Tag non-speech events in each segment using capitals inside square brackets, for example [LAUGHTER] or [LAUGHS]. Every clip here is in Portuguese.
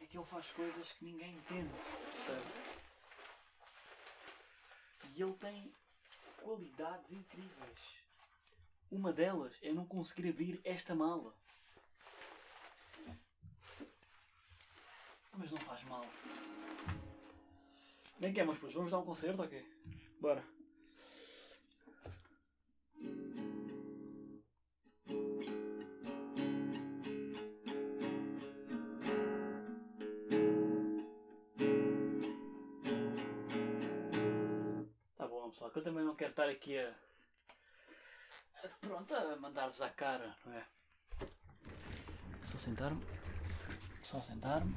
É que ele faz coisas que ninguém entende. Percebe? E ele tem qualidades incríveis. Uma delas é não conseguir abrir esta mala. Mas não faz mal. Nem que é, meus putos? Vamos dar um concerto ou quê? Bora. Que eu também não quero estar aqui a. a- Pronto, a mandar-vos à cara, não é? Só sentar-me. Só sentar-me.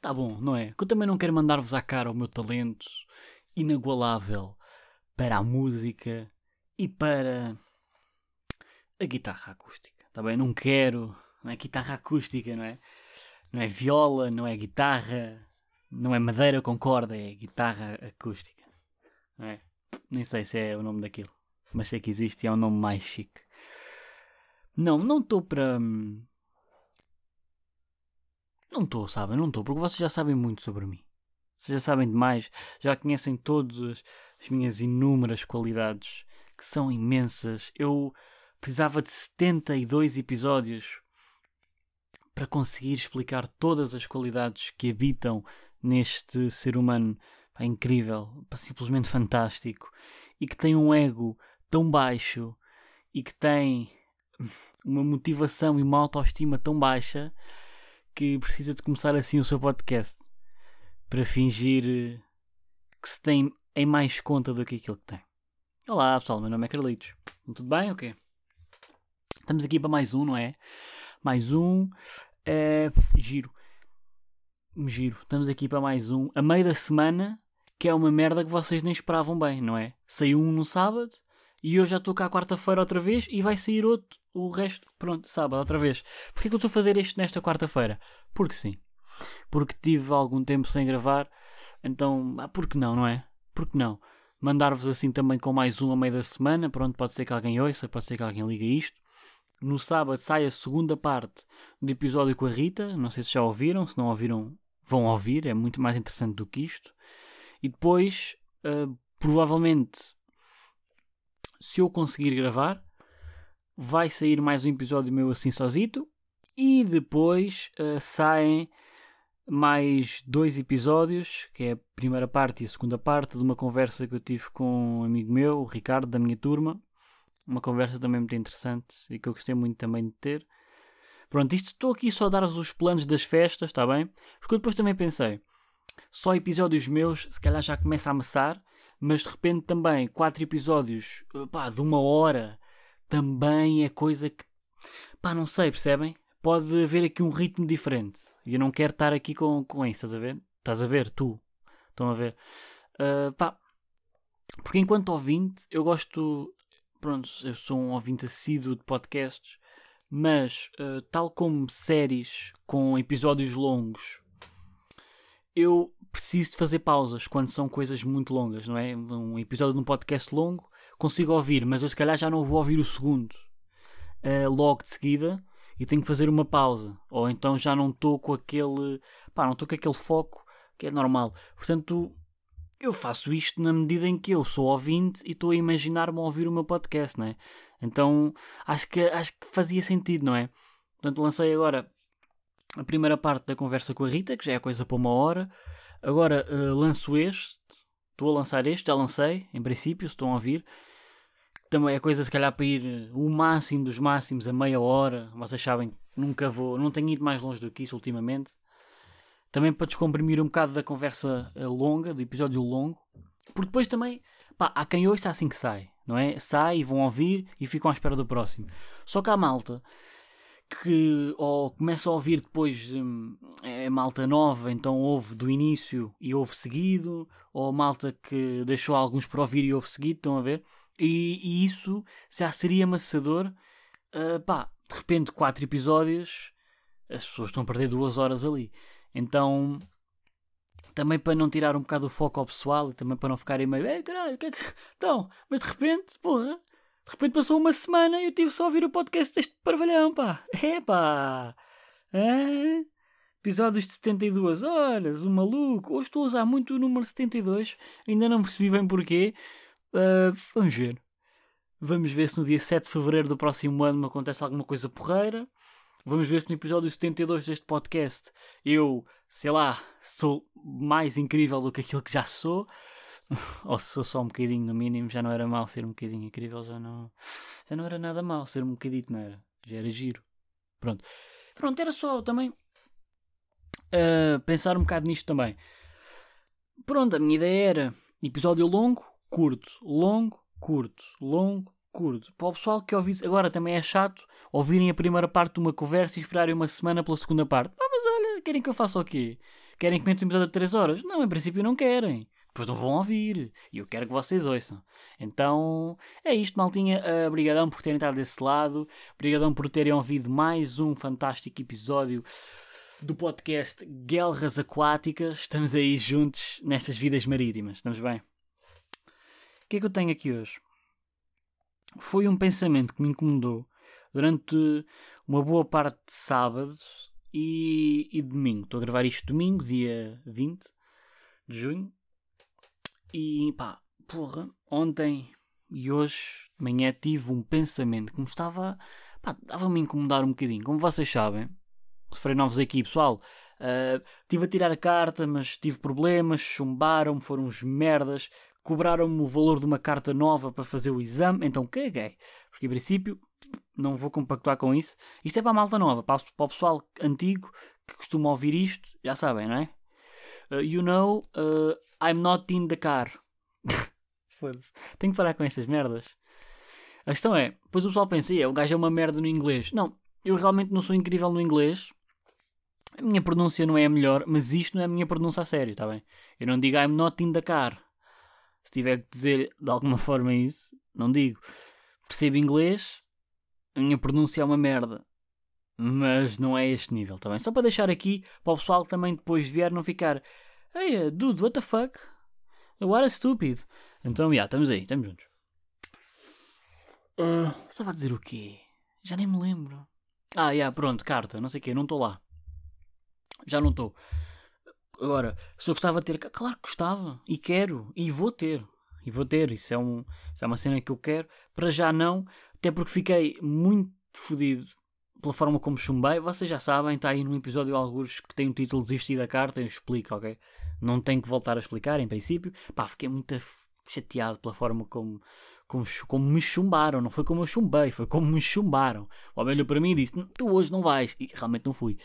Tá bom, não é? Que eu também não quero mandar-vos à cara o meu talento inagualável para a música e para a guitarra acústica. Tá bem? Não quero. Não é guitarra acústica, não é? Não é viola, não é guitarra, não é madeira com corda, é guitarra acústica. É? Nem sei se é o nome daquilo, mas sei que existe e é um nome mais chique. Não, não estou para. hum, Não estou, sabem? Não estou, porque vocês já sabem muito sobre mim. Vocês já sabem demais, já conhecem todas as, as minhas inúmeras qualidades, que são imensas. Eu precisava de 72 episódios para conseguir explicar todas as qualidades que habitam neste ser humano pá, incrível, simplesmente fantástico, e que tem um ego tão baixo e que tem [LAUGHS] uma motivação e uma autoestima tão baixa que precisa de começar assim o seu podcast para fingir eh, que se tem em mais conta do que aquilo que tem. Olá pessoal, meu nome é Carlitos. Tudo bem? Ok. Estamos aqui para mais um, não é? Mais um. É, giro. Giro. Estamos aqui para mais um. A meio da semana, que é uma merda que vocês nem esperavam bem, não é? Saiu um no sábado e eu já estou cá quarta-feira outra vez e vai sair outro, o resto, pronto, sábado outra vez. Porquê que eu estou a fazer este nesta quarta-feira? Porque sim. Porque tive algum tempo sem gravar, então, ah, por que não, não é? Por que não? Mandar-vos assim também com mais um a meio da semana, pronto, pode ser que alguém ouça, pode ser que alguém liga isto. No sábado sai a segunda parte do episódio com a Rita, não sei se já ouviram, se não ouviram, vão ouvir, é muito mais interessante do que isto. E depois, ah, provavelmente, se eu conseguir gravar, vai sair mais um episódio meu assim sozito. E depois ah, saem mais dois episódios, que é a primeira parte e a segunda parte de uma conversa que eu tive com um amigo meu, o Ricardo, da minha turma. Uma conversa também muito interessante e que eu gostei muito também de ter. Pronto, isto estou aqui só a dar-vos os planos das festas, está bem? Porque eu depois também pensei, só episódios meus se calhar já começa a amassar, mas de repente também quatro episódios pá, de uma hora também é coisa que pá, não sei, percebem? Pode haver aqui um ritmo diferente. E eu não quero estar aqui com, com isso, estás a ver? Estás a ver? Tu. Estão a ver? Ah, pá. Porque enquanto ouvinte, eu gosto. Pronto, eu sou um ouvinte assíduo de podcasts, mas ah, tal como séries com episódios longos, eu preciso de fazer pausas quando são coisas muito longas, não é? Um episódio de um podcast longo, consigo ouvir, mas eu se calhar já não vou ouvir o segundo ah, logo de seguida e tenho que fazer uma pausa. Ou então já não estou com aquele. pá, não estou com aquele foco que é normal. Portanto, eu faço isto na medida em que eu sou ouvinte e estou a imaginar-me a ouvir o meu podcast, não é? Então acho que, acho que fazia sentido, não é? Portanto, lancei agora a primeira parte da conversa com a Rita, que já é coisa para uma hora. Agora eh, lanço este, estou a lançar este, já lancei, em princípio, se estão a ouvir. Também é coisa se calhar para ir eh, o máximo dos máximos a meia hora. Vocês sabem que nunca vou, não tenho ido mais longe do que isso ultimamente. Também para descomprimir um bocado da conversa eh, longa, do episódio longo. Porque depois também, pá, há quem ouça assim que sai, não é? Sai e vão ouvir e ficam à espera do próximo. Só que há malta que ou começa a ouvir depois hum, é malta nova, então ouve do início e ouve seguido, ou malta que deixou alguns para ouvir e ouve seguido, estão a ver? E, e isso já seria amassador. ah, pá, de repente, quatro episódios, as pessoas estão a perder duas horas ali. Então, também para não tirar um bocado o foco ao pessoal e também para não ficarem meio, ei caralho, que é que. [LAUGHS] Então, mas de repente, porra, de repente passou uma semana e eu tive só a ouvir o podcast deste parvalhão, pá. É pá. É? Episódios de 72 horas, o maluco. Hoje estou a usar muito o número 72. Ainda não percebi bem porquê. Uh, vamos ver. Vamos ver se no dia 7 de fevereiro do próximo ano me acontece alguma coisa porreira. Vamos ver se no episódio 72 deste podcast eu, sei lá, sou mais incrível do que aquilo que já sou. [LAUGHS] Ou se sou só um bocadinho no mínimo, já não era mal ser um bocadinho incrível, já não, já não era nada mal ser um bocadito, não era? Já era giro. Pronto. Pronto, era só também uh, pensar um bocado nisto também. Pronto, a minha ideia era episódio longo, curto, longo, curto, longo, curto. Para o pessoal que ouvi agora também é chato ouvirem a primeira parte de uma conversa e esperarem uma semana pela segunda parte. Ah, mas olha, querem que eu faça o quê? Querem que meta um episódio de 3 horas? Não, em princípio não querem. Depois não vão ouvir. E eu quero que vocês ouçam. Então, é isto, maltinha. Obrigadão por terem estado desse lado. Obrigadão por terem ouvido mais um fantástico episódio do podcast Guelras Aquáticas. Estamos aí juntos nestas vidas marítimas. Estamos bem? O que é que eu tenho aqui hoje? Foi um pensamento que me incomodou durante uma boa parte de sábado e, e domingo. Estou a gravar isto domingo, dia 20 de junho. E pá, porra, ontem e hoje de manhã tive um pensamento que me estava. pá, estava-me a incomodar um bocadinho. Como vocês sabem, sofri novos aqui, pessoal. Uh, tive a tirar a carta, mas tive problemas, chumbaram-me, foram uns merdas, cobraram-me o valor de uma carta nova para fazer o exame, então caguei. Porque, em princípio, não vou compactuar com isso. Isto é para a malta nova, para o pessoal antigo que costuma ouvir isto, já sabem, não é? Uh, you know, uh, I'm not in the car. [LAUGHS] Tenho que parar com estas merdas. A questão é, depois o pessoal pensa, o gajo é uma merda no inglês. Não, eu realmente não sou incrível no inglês. A minha pronúncia não é a melhor, mas isto não é a minha pronúncia a sério, está bem? Eu não digo I'm not in the car. Se tiver que dizer de alguma forma isso, não digo. Percebo inglês, a minha pronúncia é uma merda. Mas não é este nível, tá bem? Só para deixar aqui, para o pessoal que também depois vier não ficar Hey, dude, what the fuck? What a stupid. Então, já, yeah, estamos aí, estamos juntos. Uh, estava a dizer o quê? Já nem me lembro. Ah, já, yeah, pronto, carta, não sei o quê, não estou lá. Já não estou. Agora, se eu gostava de ter. Claro que gostava. E quero. E vou ter. E vou ter. Isso é, um, isso é uma cena que eu quero. Para já não. Até porque fiquei muito fodido pela forma como chumbei. Vocês já sabem. Está aí num episódio alguns que tem o título Desistir da carta. Eu explico, ok? Não tenho que voltar a explicar, em princípio. Pá, fiquei muito chateado pela forma como. Como, como me chumbaram, não foi como eu chumbei, foi como me chumbaram. O homem olhou para mim e disse: Tu hoje não vais, e realmente não fui.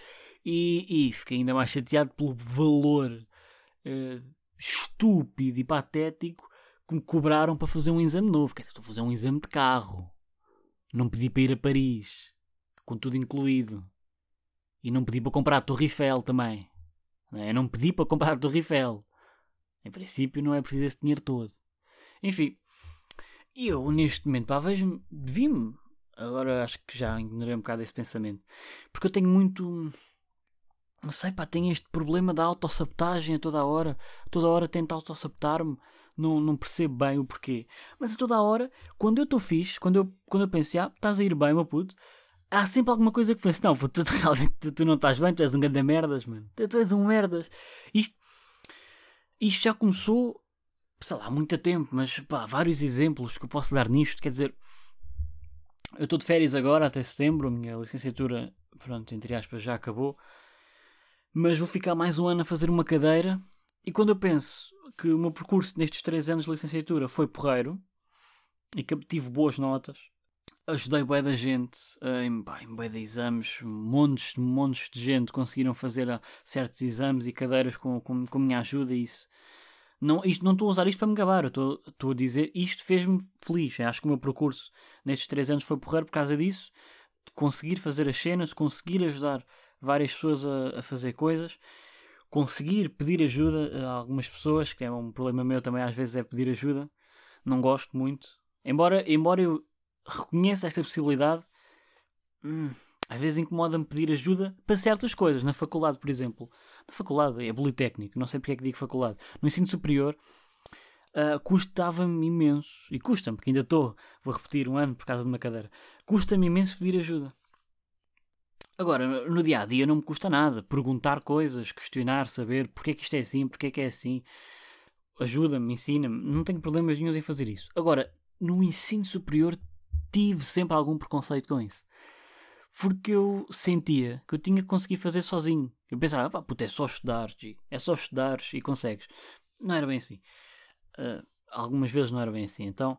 E, e fiquei ainda mais chateado pelo valor uh, estúpido e patético que me cobraram para fazer um exame novo. Quer dizer, estou a fazer um exame de carro. Não pedi para ir a Paris, com tudo incluído. E não pedi para comprar a Torre Eiffel também. Eu não pedi para comprar a Torre Eiffel. Em princípio, não é preciso esse dinheiro todo. Enfim, eu neste momento, pá, vejo-me, vi-me. Agora acho que já ignorei um bocado esse pensamento. Porque eu tenho muito não sei, pá, tenho este problema da autossabotagem a toda a hora. Toda a hora tento autossabotar-me. Não, não percebo bem o porquê. Mas a toda a hora, quando eu estou fixe, quando eu, quando eu penso, ah, estás a ir bem, meu puto, há sempre alguma coisa que penso, não, tu, [LAUGHS] realmente tu, tu, não estás bem, tu és um grande merdas, mano. Tu, tu és um merdas. Isto, isto já começou, sei lá, há muito tempo, mas pá, vários exemplos que eu posso dar nisto. Quer dizer, eu estou de férias agora, até setembro, a minha licenciatura, pronto, entre aspas, já acabou mas vou ficar mais um ano a fazer uma cadeira. E quando eu penso que o meu percurso nestes três anos de licenciatura foi porreiro e que tive boas notas, ajudei bué da gente em, em bué de exames, montes, montes de gente conseguiram fazer ah, certos exames e cadeiras com, com, com a minha ajuda e isso. Não, não estou a usar isto para me gabar, estou, a dizer isto fez-me feliz. Acho que o meu percurso nestes três anos foi porreiro por causa disso, conseguir fazer as cenas, conseguir ajudar várias pessoas a, a fazer coisas, conseguir pedir ajuda a algumas pessoas, que é um problema meu também às vezes é pedir ajuda, não gosto muito. Embora, embora eu reconheça esta possibilidade, hum, às vezes incomoda-me pedir ajuda para certas coisas. Na faculdade, por exemplo. Na faculdade, é politécnico, não sei porque é que digo faculdade. No ensino superior, uh, custava-me imenso, e custa-me, porque ainda estou, vou repetir um ano por causa de uma cadeira, custa-me imenso pedir ajuda. Agora, no dia a dia não me custa nada perguntar coisas, questionar, saber porque é que isto é assim, porque é que é assim. Ajuda-me, ensina-me, não tenho problemas nenhum em fazer isso. Agora, no ensino superior tive sempre algum preconceito com isso. Porque eu sentia que eu tinha que conseguir fazer sozinho. Eu pensava, pá, puta, é só estudar, G. é só estudar e consegues. Não era bem assim. Uh, algumas vezes não era bem assim. Então,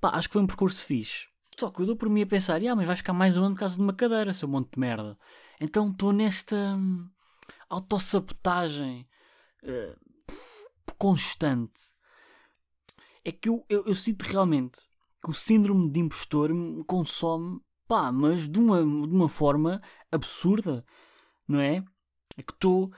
pá, acho que foi um percurso fixe. Só que eu dou por mim a pensar, ah, mas vais ficar mais um ano por causa de uma cadeira, seu monte de merda. Então estou nesta hum, autossabotagem uh, constante. É que eu, eu, eu, sinto realmente que o síndrome de impostor me consome, pá, mas de uma, de uma forma absurda, não é? É que estou,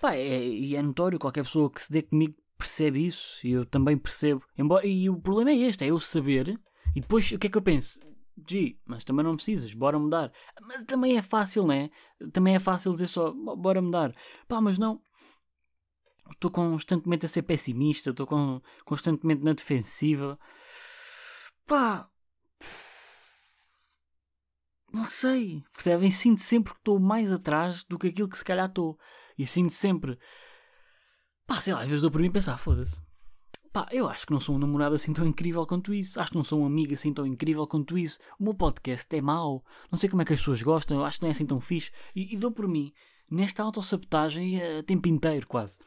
pá, é, e é notório, qualquer pessoa que se dê comigo percebe isso, e eu também percebo. Embora, e o problema é este, é eu saber e depois o que é que eu penso? G, mas também não precisas, bora mudar. Mas também é fácil, né? Também é fácil dizer só, bora mudar. Pá, mas não. Estou constantemente a ser pessimista, estou constantemente na defensiva. Pá. Não sei, percebem? Sinto sempre que estou mais atrás do que aquilo que se calhar estou. E sinto sempre. Pá, sei lá, às vezes dou por mim pensar, foda-se Pá, eu acho que não sou um namorado assim tão incrível quanto isso. Acho que não sou um amigo assim tão incrível quanto isso. O meu podcast é mau. Não sei como é que as pessoas gostam. Eu acho que não é assim tão fixe. E, e dou por mim nesta autossabotagem a uh, tempo inteiro, quase.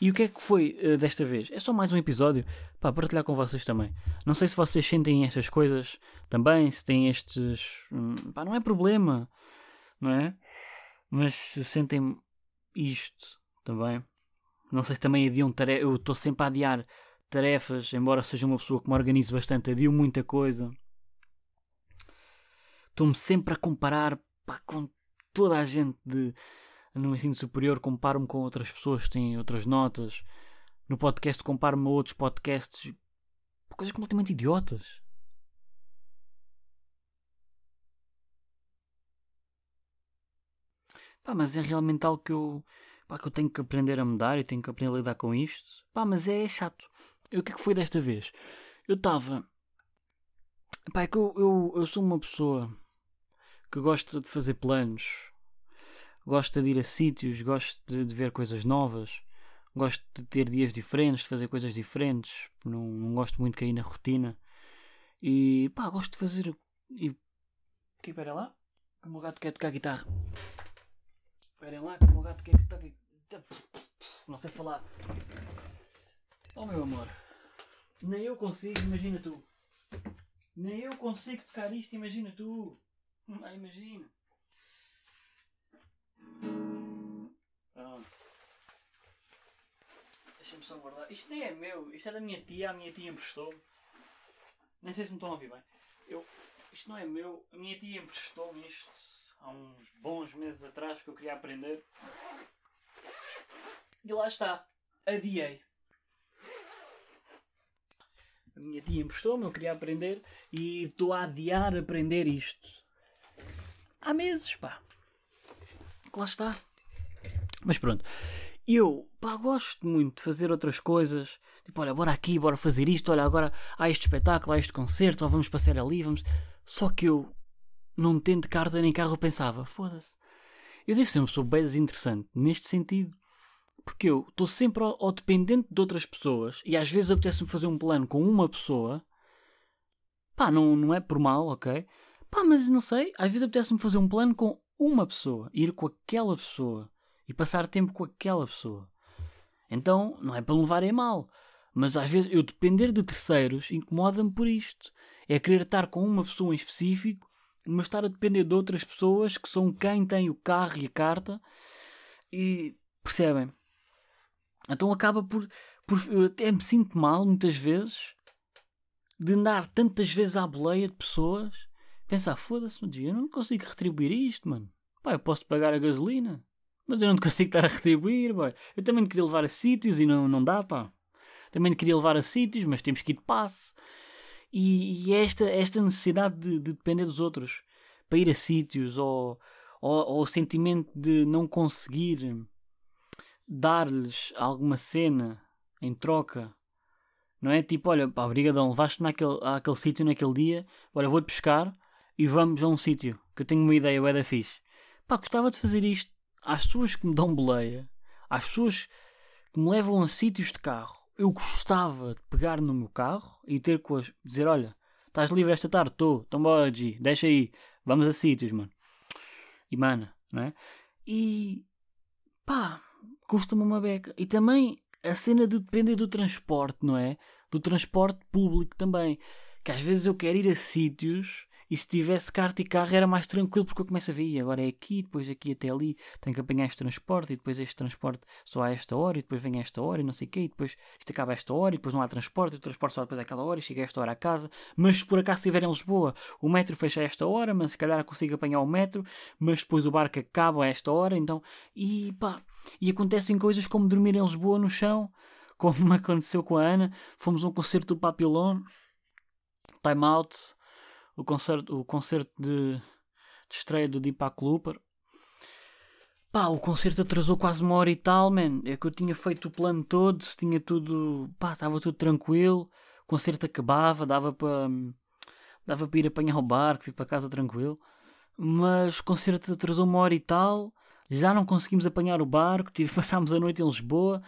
E o que é que foi uh, desta vez? É só mais um episódio para partilhar com vocês também. Não sei se vocês sentem estas coisas também, se têm estes. Hum, pá, não é problema, não é? Mas se sentem isto também. Não sei se também adiam tarefas. Eu estou sempre a adiar tarefas, embora seja uma pessoa que me organize bastante, adio muita coisa. Estou-me sempre a comparar pá, com toda a gente de, no ensino superior, comparo-me com outras pessoas que têm outras notas. No podcast, comparo-me a outros podcasts. Coisas completamente idiotas. Pá, mas é realmente algo que eu pá, que eu tenho que aprender a mudar e tenho que aprender a lidar com isto. Pá, mas é chato. E o que é que foi desta vez? Eu estava. Pá, é que eu, eu, eu sou uma pessoa que gosta de fazer planos, gosta de ir a sítios, gosto de, de, ver coisas novas, gosto de ter dias diferentes, de fazer coisas diferentes, não, não gosto muito de cair na rotina. E pá, gosto de fazer. E. Que espera lá? Que o meu gato quer tocar guitarra. Esperem lá que o meu gato quer tocar. Não sei falar. Oh meu amor. Nem eu consigo, imagina tu. Nem eu consigo tocar isto, imagina tu. Ah, imagina. Pronto. Deixa-me só guardar. Isto nem é meu, isto é da minha tia, a minha tia emprestou-me. Nem sei se me estão a ouvir bem. Eu, isto não é meu, a minha tia emprestou-me isto há uns bons meses atrás que eu queria aprender. E lá está. Adiei. A minha tia emprestou-me, eu queria aprender e estou a adiar aprender isto. Há meses, pá. Lá está. Mas pronto. Eu, pá, gosto muito de fazer outras coisas. Tipo, olha, bora aqui, bora fazer isto. Olha, agora há este espetáculo, há este concerto, ou vamos passar ali, vamos. Só que eu não tendo carro nem carro, pensava, foda-se. Eu devo ser uma pessoa bem desinteressante neste sentido. Porque eu estou sempre ao, ao, dependente de outras pessoas e às vezes apetece-me fazer um plano com uma pessoa. Pá, não, não é por mal, ok? Pá, mas não sei. Às vezes apetece-me fazer um plano com uma pessoa, ir com aquela pessoa e passar tempo com aquela pessoa. Então, não é para levar em mal. Mas às vezes eu depender de terceiros incomoda-me por isto. É querer estar com uma pessoa em específico mas estar a depender de outras pessoas que são quem tem o carro e a carta e percebem? Então acaba por, por eu até me sinto mal muitas vezes de andar tantas vezes à boleia de pessoas, pensar, foda-se, eu não consigo retribuir isto, mano. Pá, eu posso pagar a gasolina, mas eu não consigo estar a retribuir, boy. Eu também queria levar a sítios e não, não dá, pá. Também queria levar a sítios, mas temos que ir de passe. E, e é esta, esta necessidade de, de, depender dos outros para ir a sítios ou, ou, ou o sentimento de não conseguir dar-lhes alguma cena em troca Não é tipo, olha, pá, brigadão, levaste-me àquele, àquele sítio naquele dia, olha, vou-te pescar e vamos a um sítio, que eu tenho uma ideia, é da fixe. Pá, gostava de fazer isto às pessoas que me dão boleia, às pessoas que me levam a sítios de carro. Eu gostava de pegar no meu carro e ter com as... dizer, olha, estás livre esta tarde? Estou, então bora, G, deixa aí, vamos a sítios, mano. E, mano, não é? E, pá, custa-me uma beca. E também a cena de depender do transporte, não é? Do transporte público também. Que às vezes eu quero ir a sítios e se tivesse carta e carro era mais tranquilo porque eu começo a ver, agora é aqui, depois aqui até ali, tenho que apanhar este transporte e depois este transporte só a esta hora e depois vem a esta hora e não sei o quê, e depois isto acaba a esta hora e depois não há transporte, e o transporte só depois àquela hora e chega a esta hora a casa. Mas se por acaso estiver em Lisboa, o metro fecha a esta hora, mas se calhar consigo apanhar o metro, mas depois o barco acaba a esta hora, então, e pá, e acontecem coisas como dormir em Lisboa no chão, como [LAUGHS] aconteceu com a Ana, fomos a um concerto do Papillon, Time Out, o concerto, o concerto de, de estreia do Deepak Looper. Pá, o concerto atrasou quase uma hora e tal, man. É que eu tinha feito o plano todo, tinha tudo. pá, estava tudo tranquilo. O concerto acabava, dava para. dava para ir apanhar o barco, ir para casa tranquilo. Mas o concerto atrasou uma hora e tal. Já não conseguimos apanhar o barco, [LAUGHS] passámos a noite em Lisboa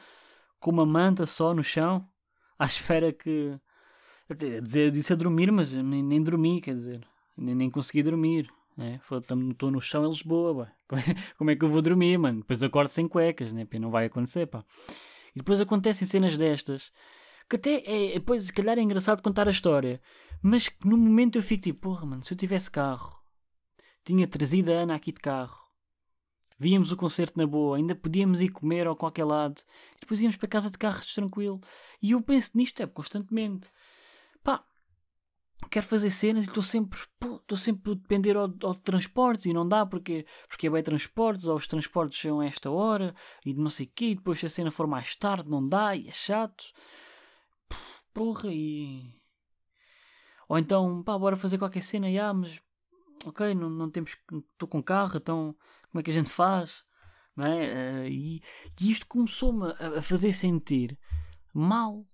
com uma manta só no chão, à espera que dizer, disse a dormir, mas nem, nem dormi, quer dizer, nem, nem consegui dormir. Estou é? no chão em Lisboa, [LAUGHS] como é que eu vou dormir, mano? Depois acordo sem cuecas, né? não vai acontecer, pá. E depois acontecem cenas destas que até é, depois se calhar é engraçado contar a história, mas que no momento eu fico tipo, porra, mano, se eu tivesse carro, tinha trazido a Ana aqui de carro, víamos o concerto na boa, ainda podíamos ir comer ao qualquer lado, e depois íamos para casa de carros tranquilo. E eu penso nisto é constantemente quero fazer cenas e estou sempre, estou sempre a depender ao, ao de transportes e não dá porque, porque é bem transportes, ou os transportes são a esta hora e não sei o quê, e depois se a cena for mais tarde não dá e é chato. Porra, e. Ou então, pá, bora fazer qualquer cena, já, mas ok, não, não temos. Estou com carro, então como é que a gente faz? Não é? Uh, e, e isto começou-me a, a fazer sentir mal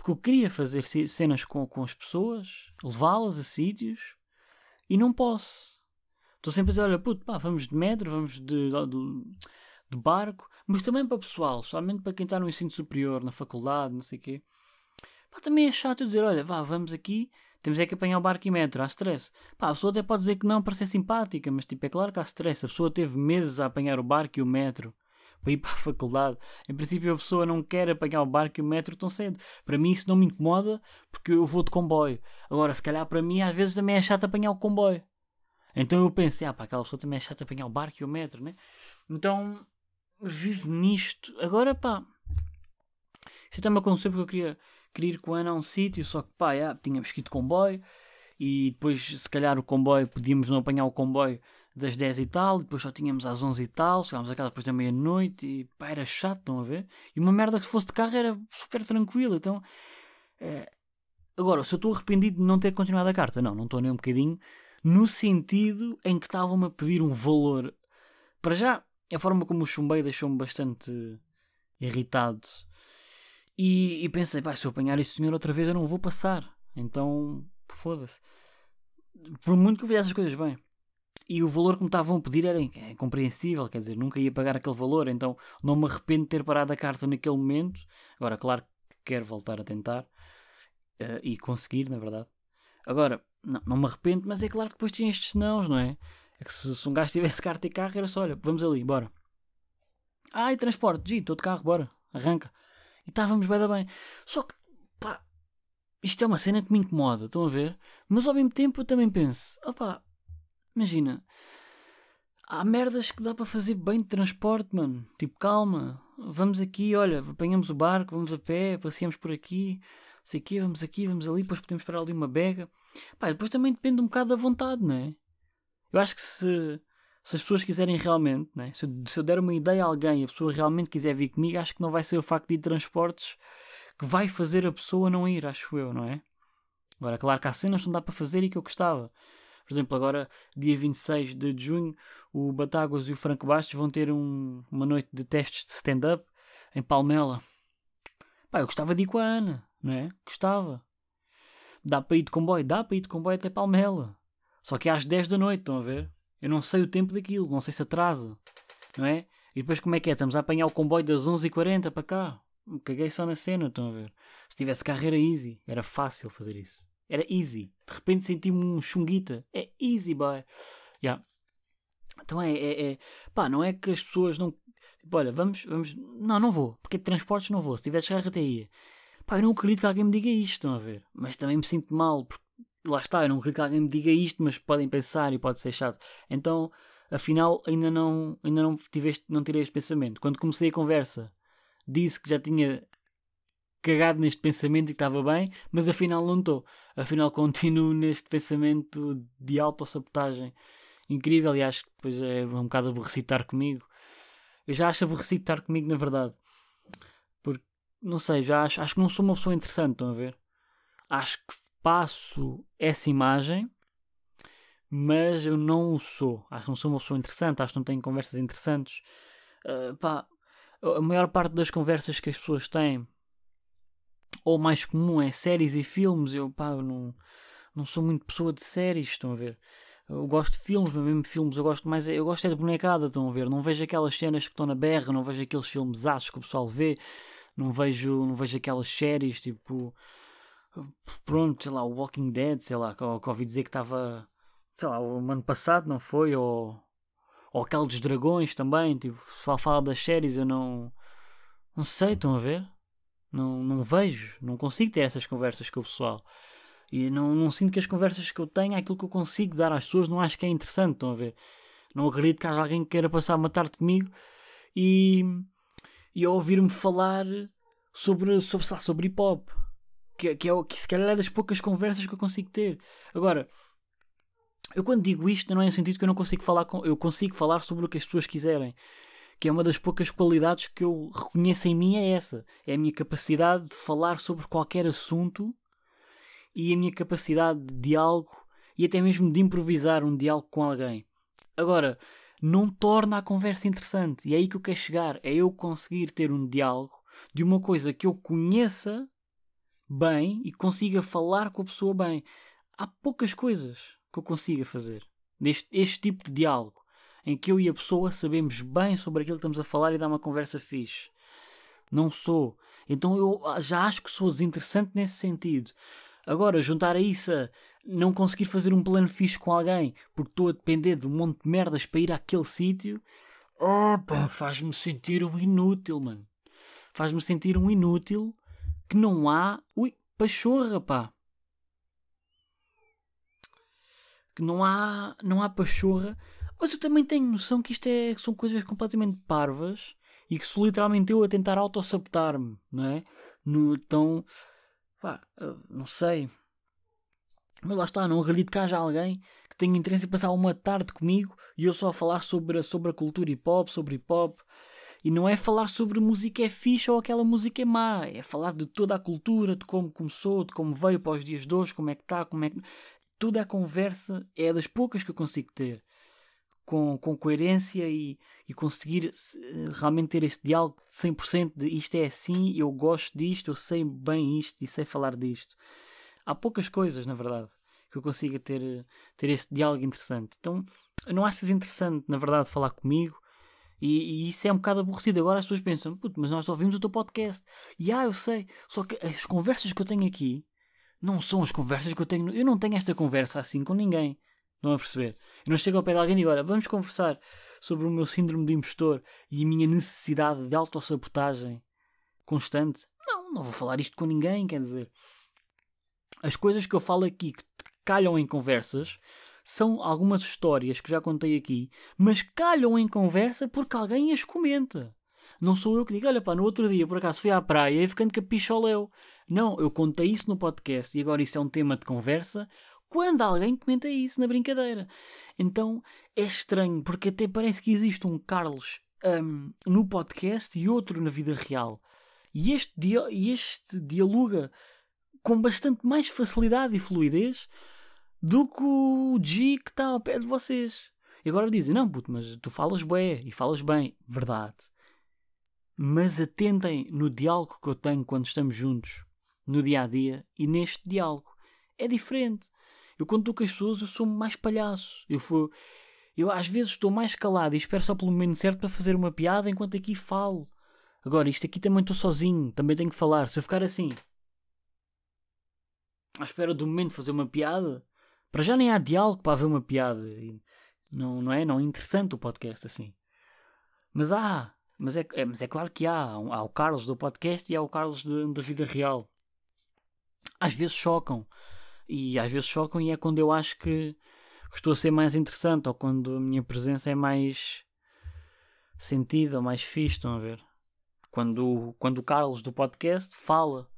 porque eu queria fazer cenas com, com as pessoas, levá-las a sítios e não posso. Estou sempre a dizer: olha, puto, pá, vamos de metro, vamos de, de, de barco, mas também para o pessoal, somente para quem está no ensino superior, na faculdade, não sei o quê. Pá, também é chato dizer: olha, vá, vamos aqui, temos é que apanhar o barco e metro, há stress. Pá, a pessoa até pode dizer que não para ser simpática, mas tipo, é claro que há stress. A pessoa teve meses a apanhar o barco e o metro [LAUGHS] para ir para a faculdade. Em princípio, a pessoa não quer apanhar o barco e o metro tão cedo. Para mim, isso não me incomoda porque eu vou de comboio. Agora, se calhar para mim, às vezes também é chato apanhar o comboio. Então eu penso, ah, pá, aquela pessoa também é chato apanhar o barco e o metro, né? Então, vivo nisto. Agora, pá, isto até me aconteceu porque eu queria, queria ir com a Ana a um sítio, só que, pá, já, tínhamos que ir de comboio e depois, se calhar, o comboio, podíamos não apanhar o comboio das 10 e tal, depois só tínhamos às 11 e tal, chegámos a casa depois da meia-noite e pá, era chato, estão a ver? E uma merda que se fosse de carro era super tranquilo, então... É... Agora, se eu estou arrependido de não ter continuado a carta, não, não estou nem um bocadinho, no sentido em que estavam-me a pedir um valor. Para já, a forma como o chumbei deixou-me bastante irritado. E, e pensei, pá, se eu apanhar esse senhor outra vez eu não vou passar. Então, foda-se. Por muito que eu fizesse as coisas bem e o valor que me estavam a pedir era incompreensível, quer dizer, nunca ia pagar aquele valor, então não me arrependo de ter parado a carta naquele momento. Agora, claro que quero voltar a tentar uh, e conseguir, na verdade. Agora, não, não me arrependo, mas é claro que depois tinha estes nãos, não é? É que se, se um gajo tivesse [LAUGHS] carta e carro, era só, olha, vamos ali, bora. E transporte, G, estou de carro, bora, arranca. E estávamos bem, bem. Só que, pá, isto é uma cena que me incomoda, estão a ver? Mas ao mesmo tempo eu também penso, opá, Imagina, há merdas que dá para fazer bem de transporte, mano. Tipo, calma, vamos aqui, olha, apanhamos o barco, vamos a pé, passeamos por aqui, sei aqui, vamos aqui, vamos ali, depois podemos parar ali uma bega. Pá, depois também depende um bocado da vontade, não é? Eu acho que se, se as pessoas quiserem realmente, né? se, eu, se eu der uma ideia a alguém e a pessoa realmente quiser vir comigo, acho que não vai ser o facto de ir de transportes que vai fazer a pessoa não ir, acho eu, não é? Agora, claro que há cenas que não dá para fazer e que eu gostava. Por exemplo, agora, dia 26 de junho, o Batáguas e o Franco Bastos vão ter um, uma noite de testes de stand-up em Palmela. Pá, eu gostava de ir com a Ana. não é? Gostava. Dá para ir de comboio? Dá para ir de comboio até Palmela. Só que é às 10 da noite, estão a ver? Eu não sei o tempo daquilo, não sei se atrasa, não é? E depois como é que é? Estamos a apanhar o comboio das 11h40 para cá. Caguei só na cena, estão a ver? Se tivesse carro era easy, era fácil fazer isso. Era easy. De repente senti-me um chunguita. É easy, boy. Yeah. Então é, é, é, Pá, não é que as pessoas não. Tipo, olha, vamos, vamos. Não, não vou. Porque de transportes não vou. Se tivesse carro até ia. Pá, eu não acredito que alguém me diga isto, estão a ver? Mas também me sinto mal. Porque lá está, eu não acredito que alguém me diga isto, mas podem pensar e pode ser chato. Então, afinal, ainda não, ainda não, tive este, não tirei este pensamento. Quando comecei a conversa, disse que já tinha cagado neste pensamento e que estava bem, mas afinal não estou. Afinal [LAUGHS] continuo neste pensamento de autossabotagem incrível e acho que depois é um bocado aborrecido estar comigo. Eu já acho aborrecido estar comigo, na verdade. Porque, não sei, já acho, acho que não sou uma pessoa interessante, estão a ver? Acho que passo essa imagem, mas eu não o sou. Acho que não sou uma pessoa interessante, acho que não tenho conversas interessantes. Uh, pá, a maior parte das conversas que as pessoas têm, ou mais comum, é séries e filmes. Eu, pá, eu não, não sou muito pessoa de séries, estão a ver? Eu gosto de filmes, mas mesmo filmes eu gosto mais. Eu gosto é de bonecada, estão a ver? Não vejo aquelas cenas que estão na berra, não vejo aqueles filmes aços que o pessoal vê, não vejo, não vejo aquelas séries tipo. Pronto, sei lá, o Walking Dead, sei lá, que, que ouvi dizer que estava. Sei lá, o ano passado, não foi? Ou. Ou aquele dos dragões também, tipo, pessoal fala das séries, eu não. Não sei, estão a ver? Não, não vejo, não consigo ter essas conversas com o pessoal. E não, não sinto que as conversas que eu tenho, aquilo que eu consigo dar às pessoas, não acho que é interessante. Estão a ver? Não acredito que haja alguém que queira passar uma tarde comigo e, e ouvir-me falar sobre, sobre, sobre hip hop. Que, que, é, que se calhar é das poucas conversas que eu consigo ter. Agora, eu quando digo isto, não é no sentido que eu não consigo falar com, eu consigo falar sobre o que as pessoas quiserem. Que é uma das poucas qualidades que eu reconheço em mim, é essa. É a minha capacidade de falar sobre qualquer assunto e a minha capacidade de diálogo e até mesmo de improvisar um diálogo com alguém. Agora, não torna a conversa interessante. E é aí que eu quero chegar. É eu conseguir ter um diálogo de uma coisa que eu conheça bem e consiga falar com a pessoa bem. Há poucas coisas que eu consiga fazer deste este tipo de diálogo em que eu e a pessoa sabemos bem sobre aquilo que estamos a falar e dá uma conversa fixe. Não sou. Então eu já acho que sou desinteressante nesse sentido. Agora, juntar a isso a não conseguir fazer um plano fixe com alguém porque estou a depender de um monte de merdas para ir àquele sítio, opa, faz-me sentir um inútil, mano. Faz-me sentir um inútil que não há. Ui, pachorra, pá. Que não há, não há pachorra. Mas eu também tenho noção que isto é, que são coisas completamente parvas e que sou literalmente eu a tentar autossabotar-me, não é? No, então, Pá, não sei. Mas lá está, não acredito que haja alguém que tenha interesse em passar uma tarde comigo e eu só a falar sobre, sobre a cultura hip hop, sobre hip hop. E não é falar sobre música é fixe ou aquela música é má. É falar de toda a cultura, de como começou, de como veio para os dias de hoje, como é que está, como é que. Toda a conversa é das poucas que eu consigo ter com, com coerência e, e conseguir eh, realmente ter este diálogo 100% de isto é assim, eu gosto disto, eu sei bem isto e sei falar disto. Há poucas coisas, na verdade, que eu consiga ter, ter este diálogo interessante. Então, não achas interessante, na verdade, falar comigo? E, e, isso é um bocado aborrecido. Agora as pessoas pensam, mas nós ouvimos o teu podcast. E ah, eu sei. Só que as conversas que eu tenho aqui não são as conversas que eu tenho. Eu não tenho esta conversa assim com ninguém. Não a perceber? Eu não chego ao pé de alguém e digo, olha, vamos conversar sobre o meu síndrome de impostor e a minha necessidade de autossabotagem constante. Não, não vou falar isto com ninguém, quer dizer. As coisas que eu falo aqui que calham em conversas são algumas histórias que já contei aqui, mas calham em conversa porque alguém as comenta. Não sou eu que digo, olha pá, no outro dia por acaso fui à praia e ficando com. Não, eu contei isso no podcast e agora isso é um tema de conversa quando alguém comenta isso na brincadeira. Então é estranho, porque até parece que existe um Carlos um, no podcast e outro na vida real. E este, dia, este dialoga com bastante mais facilidade e fluidez do que o G que está ao pé de vocês. E agora dizem, não puto, mas tu falas bem e falas bem. Verdade. Mas atentem no diálogo que eu tenho quando estamos juntos no dia a dia e neste diálogo. É diferente. Eu quando estou com as pessoas eu sou mais palhaço. Eu, for, eu às vezes estou mais calado e espero só pelo momento certo para fazer uma piada enquanto aqui falo. Agora, isto aqui também estou sozinho, também tenho que falar. Se eu ficar assim, à espera do momento de fazer uma piada, para já nem há diálogo para haver uma piada. Não, não é? Não é interessante o podcast assim. Mas há. Mas é, é, mas é claro que há. Há o Carlos do podcast e há o Carlos da vida real. Às vezes chocam. E às vezes chocam e é quando eu acho que, estou a ser mais interessante ou quando a minha presença é mais sentida ou mais fixe, estão a ver? Quando, quando o Carlos do podcast fala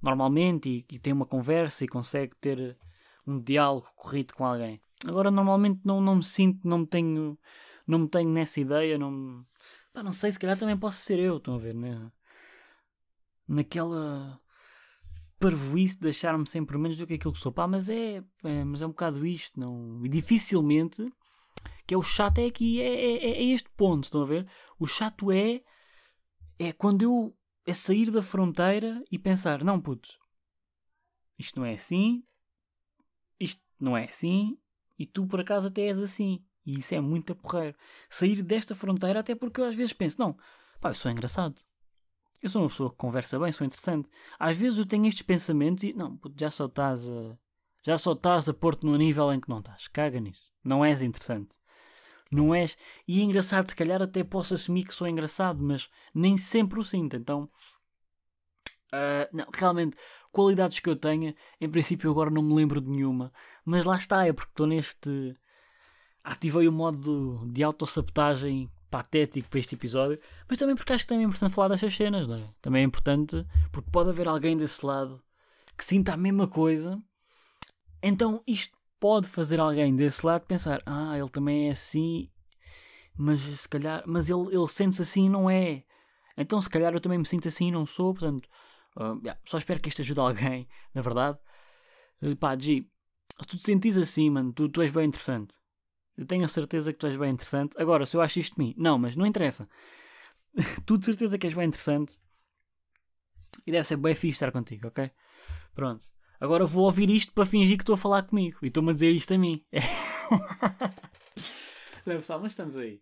normalmente e, e tem uma conversa e consegue ter um diálogo corrido com alguém. Agora normalmente não, não me sinto, não me tenho, não me tenho nessa ideia, não, pá, não sei, se calhar também posso ser eu, estão a ver, né? Naquela parvoíce de deixar-me sempre menos do que aquilo que sou, pá, mas é, é, mas é um bocado isto, não, e dificilmente, que é o chato é aqui, é, é, é este ponto, estão a ver? O chato é, é quando eu, é sair da fronteira e pensar, não puto, isto não é assim, isto não é assim, e tu por acaso até és assim. E isso é muito porreiro. Sair desta fronteira, até porque eu às vezes penso, não, pá, eu sou engraçado. Eu sou uma pessoa que conversa bem, sou interessante. Às vezes eu tenho estes pensamentos e, não, já só estás a. Já só estás a pôr-te num nível em que não estás. Caga nisso. Não és interessante. Não és. E é engraçado, se calhar até posso assumir que sou engraçado, mas nem sempre o sinto. Então. Uh, não, realmente, qualidades que eu tenha, em princípio agora não me lembro de nenhuma. Mas lá está, é porque estou neste. Ativei o modo de autossabotagem patético para este episódio, mas também porque acho que também é importante falar destas cenas, não é? Também é importante porque pode haver alguém desse lado que sinta a mesma coisa, então isto pode fazer alguém desse lado pensar: ah, ele também é assim, mas se calhar, mas ele, ele sente-se assim e não é. Então se calhar eu também me sinto assim e não sou, portanto, uh, yeah, só espero que isto ajude [LAUGHS] alguém, na verdade. Uh, pá, G, se tu te sentires assim, mano, tu, tu és bem interessante. Eu tenho a certeza que tu és bem interessante. Agora, se eu acho isto de mim, não, mas não interessa. [LAUGHS] tu de certeza que és bem interessante. E deve ser bem fixe estar contigo, ok? Pronto. Agora vou ouvir isto para fingir que estou a falar comigo. E estou-me a dizer isto a mim. [LAUGHS] não, pessoal, mas estamos aí.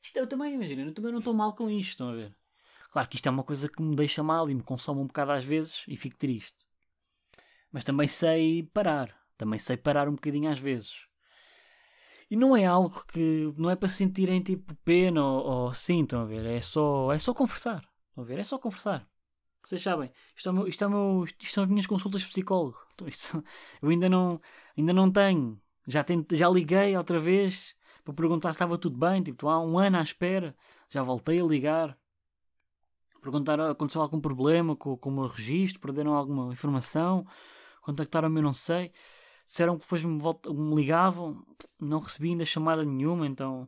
Isto eu também, imagina, eu também não estou mal com isto, estão a ver? Claro que isto é uma coisa que me deixa mal e me consome um bocado às vezes e fico triste. Mas também sei parar. Também sei parar um bocadinho às vezes. E não é algo que. Não é para sentirem tipo pena ou, ou sim, estão a ver? É só, é só conversar. Estão a ver? É só conversar. Vocês sabem, isto, é meu, isto, é meu, isto são as minhas consultas de psicólogo. [LAUGHS] Então, isto, eu ainda não, ainda não tenho. Já, tento, já liguei outra vez para perguntar se estava tudo bem. Tipo, há um ano à espera. Já voltei a ligar. Perguntar aconteceu algum problema com, com o meu registro, perderam alguma informação, contactaram-me, eu não sei. Disseram que depois me, volta, me ligavam, não recebi ainda chamada nenhuma, então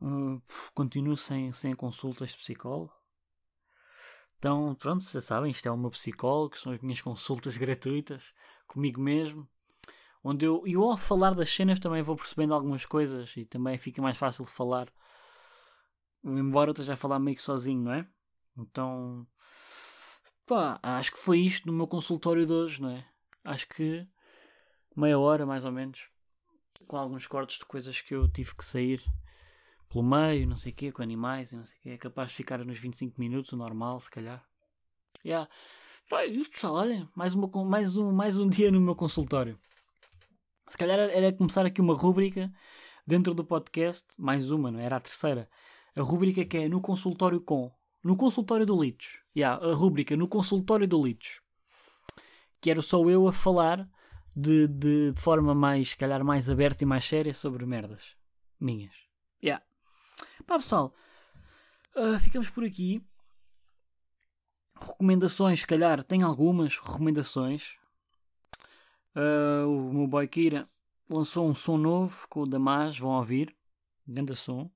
uh, continuo sem, sem consultas de psicólogo. Então, pronto, vocês sabem, isto é o meu psicólogo, são as minhas consultas [LAUGHS] gratuitas comigo mesmo. Onde eu, eu ao falar das cenas também vou percebendo algumas coisas e também fica mais fácil de falar. Embora eu esteja a falar meio que sozinho, não é? Então, pá, acho que foi isto no meu consultório de hoje, não é? Acho que meia hora mais ou menos, com alguns cortes de coisas que eu tive que sair pelo meio, não sei o quê, com animais e não sei o quê. É capaz de ficar nos 25 minutos, o normal, se calhar. Yeah. Isto, pessoal, olha, mais, uma, mais, um, mais um dia no meu consultório. Se calhar era começar aqui uma rúbrica dentro do podcast, mais uma, não é? era a terceira. A rúbrica que é no consultório com. No consultório do Litos. Yeah, a rúbrica no consultório do Litos. Que era só eu a falar de, de, de, forma mais, se calhar, mais aberta e mais séria sobre merdas minhas. Yeah. Pá, pessoal, uh, ficamos por aqui. Recomendações, se calhar, tem algumas recomendações. Uh, o meu boy Kira lançou um som novo com o Damas, vão ouvir. Grande som.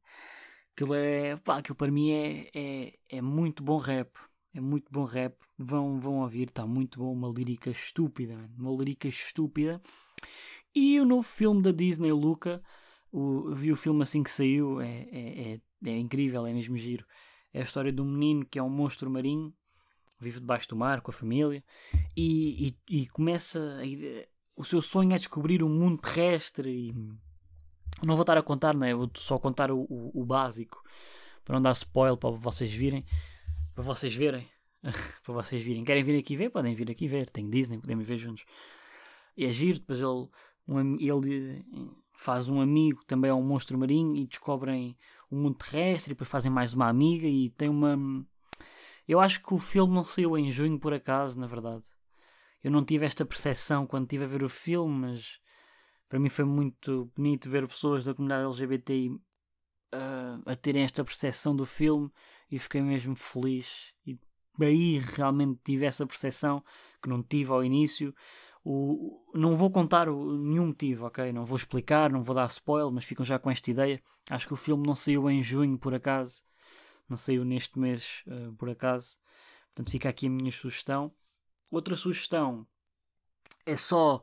Aquilo, é, pá, aquilo para mim é, é, é muito bom rap. É muito bom rap. Vão, vão ouvir, está muito bom. Uma lírica estúpida, uma lírica estúpida. E o novo filme da Disney, Luca. O, vi o filme assim que saiu. É, é, é, é incrível, é mesmo giro. É a história de um menino que é um monstro marinho vive debaixo do mar com a família e, e, e começa a, o seu sonho é descobrir o um mundo terrestre e não vou estar a contar, não é? Vou só contar o, o, o básico para não dar spoiler para vocês virem, para vocês verem, [LAUGHS] para vocês virem. Querem vir aqui ver? Podem vir aqui ver. Tem Disney, podemos ver juntos. E é giro, depois ele, um, ele faz um amigo, também é um monstro marinho, e descobrem o um mundo terrestre, e depois fazem mais uma amiga, e tem uma. Eu acho que o filme não saiu em junho por acaso, na verdade. Eu não tive esta percepção quando estive a ver o filme, mas para mim foi muito bonito ver pessoas da comunidade LGBTI uh, a terem esta percepção do filme e fiquei mesmo feliz. E aí realmente tive essa percepção que não tive ao início. O, não vou contar o, nenhum motivo, ok? Não vou explicar, não vou dar spoiler, mas ficam já com esta ideia. Acho que o filme não saiu em junho por acaso, não saiu neste mês uh, por acaso. Portanto, fica aqui a minha sugestão. Outra sugestão é só.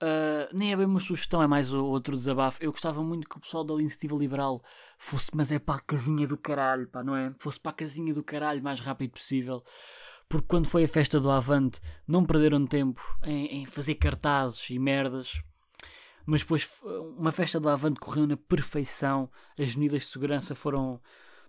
Uh, nem é bem uma sugestão, é mais outro desabafo. Eu gostava muito que o pessoal da Iniciativa Liberal fosse, mas é para a casinha do caralho, pá, não é? Fosse para a casinha do caralho mais rápido possível porque quando foi a festa do Avante não perderam tempo em, em fazer cartazes e merdas. Mas depois uma festa do Avante correu na perfeição, as medidas de segurança foram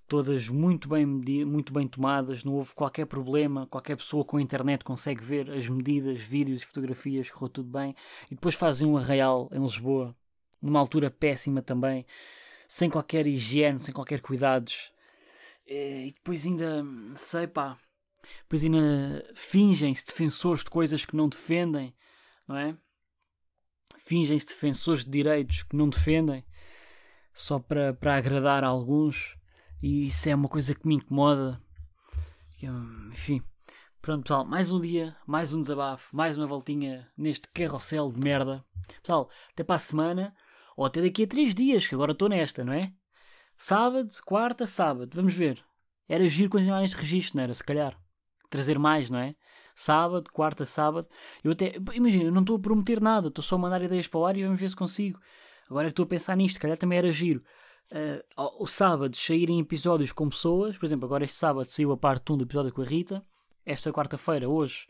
todas muito bem, muito bem tomadas, não houve qualquer problema, qualquer pessoa com a internet consegue ver as medidas, vídeos e fotografias, correu tudo bem. E depois fazem um arraial em Lisboa, numa altura péssima também, sem qualquer higiene, sem qualquer cuidados. E depois ainda, sei pá, Pois ainda fingem-se defensores de coisas que não defendem, não é? Fingem-se defensores de direitos que não defendem só para, para agradar a alguns e isso é uma coisa que me incomoda. Enfim, pronto pessoal, mais um dia, mais um desabafo, mais uma voltinha neste carrossel de merda. Pessoal, até para a semana ou até daqui a três dias, que agora estou nesta, não é? Sábado, quarta, sábado, vamos ver. Era giro continuar neste registro, não era? Se calhar trazer mais, não é? Sábado, quarta, sábado. Eu até, imagina, eu não estou a prometer nada, estou só a mandar ideias para o ar e vamos ver se consigo. Agora que estou a pensar nisto, calhar também era giro. Uh, o sábado saírem episódios com pessoas, por exemplo, agora este sábado saiu a parte 1 do episódio com a Rita, esta quarta-feira, hoje,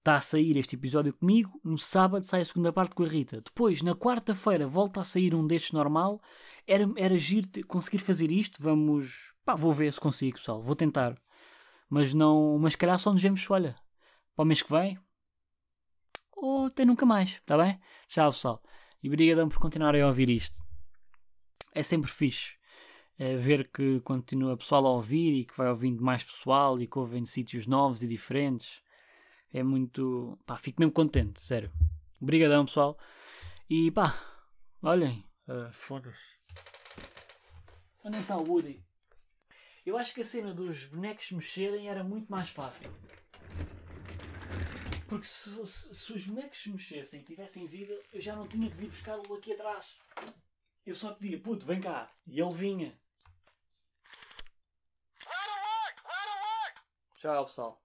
está a sair este episódio comigo, no sábado sai a segunda parte com a Rita. Depois, na quarta-feira, volta a sair um destes normal. Era, era giro conseguir fazer isto, vamos. Pá, vou ver se consigo, pessoal, vou tentar. Mas não. Mas calhar só nos vemos, olha, para o mês que vem. Ou até nunca mais, está bem? Tchau, pessoal. E obrigadão por continuarem a ouvir isto. É sempre fixe é, ver que continua pessoal a ouvir e que vai ouvindo mais pessoal e que ouvem de sítios novos e diferentes. É muito. pá, fico mesmo contente, sério. Obrigadão, pessoal. E pá, olhem. Uh, Foda-se. Onde é está o Woody? Eu acho que a cena dos bonecos mexerem era muito mais fácil. Porque se, se, se os bonecos se mexessem e tivessem vida, eu já não tinha que vir buscá-lo aqui atrás. Eu só pedia, puto, vem cá. E ele vinha. Tchau, pessoal.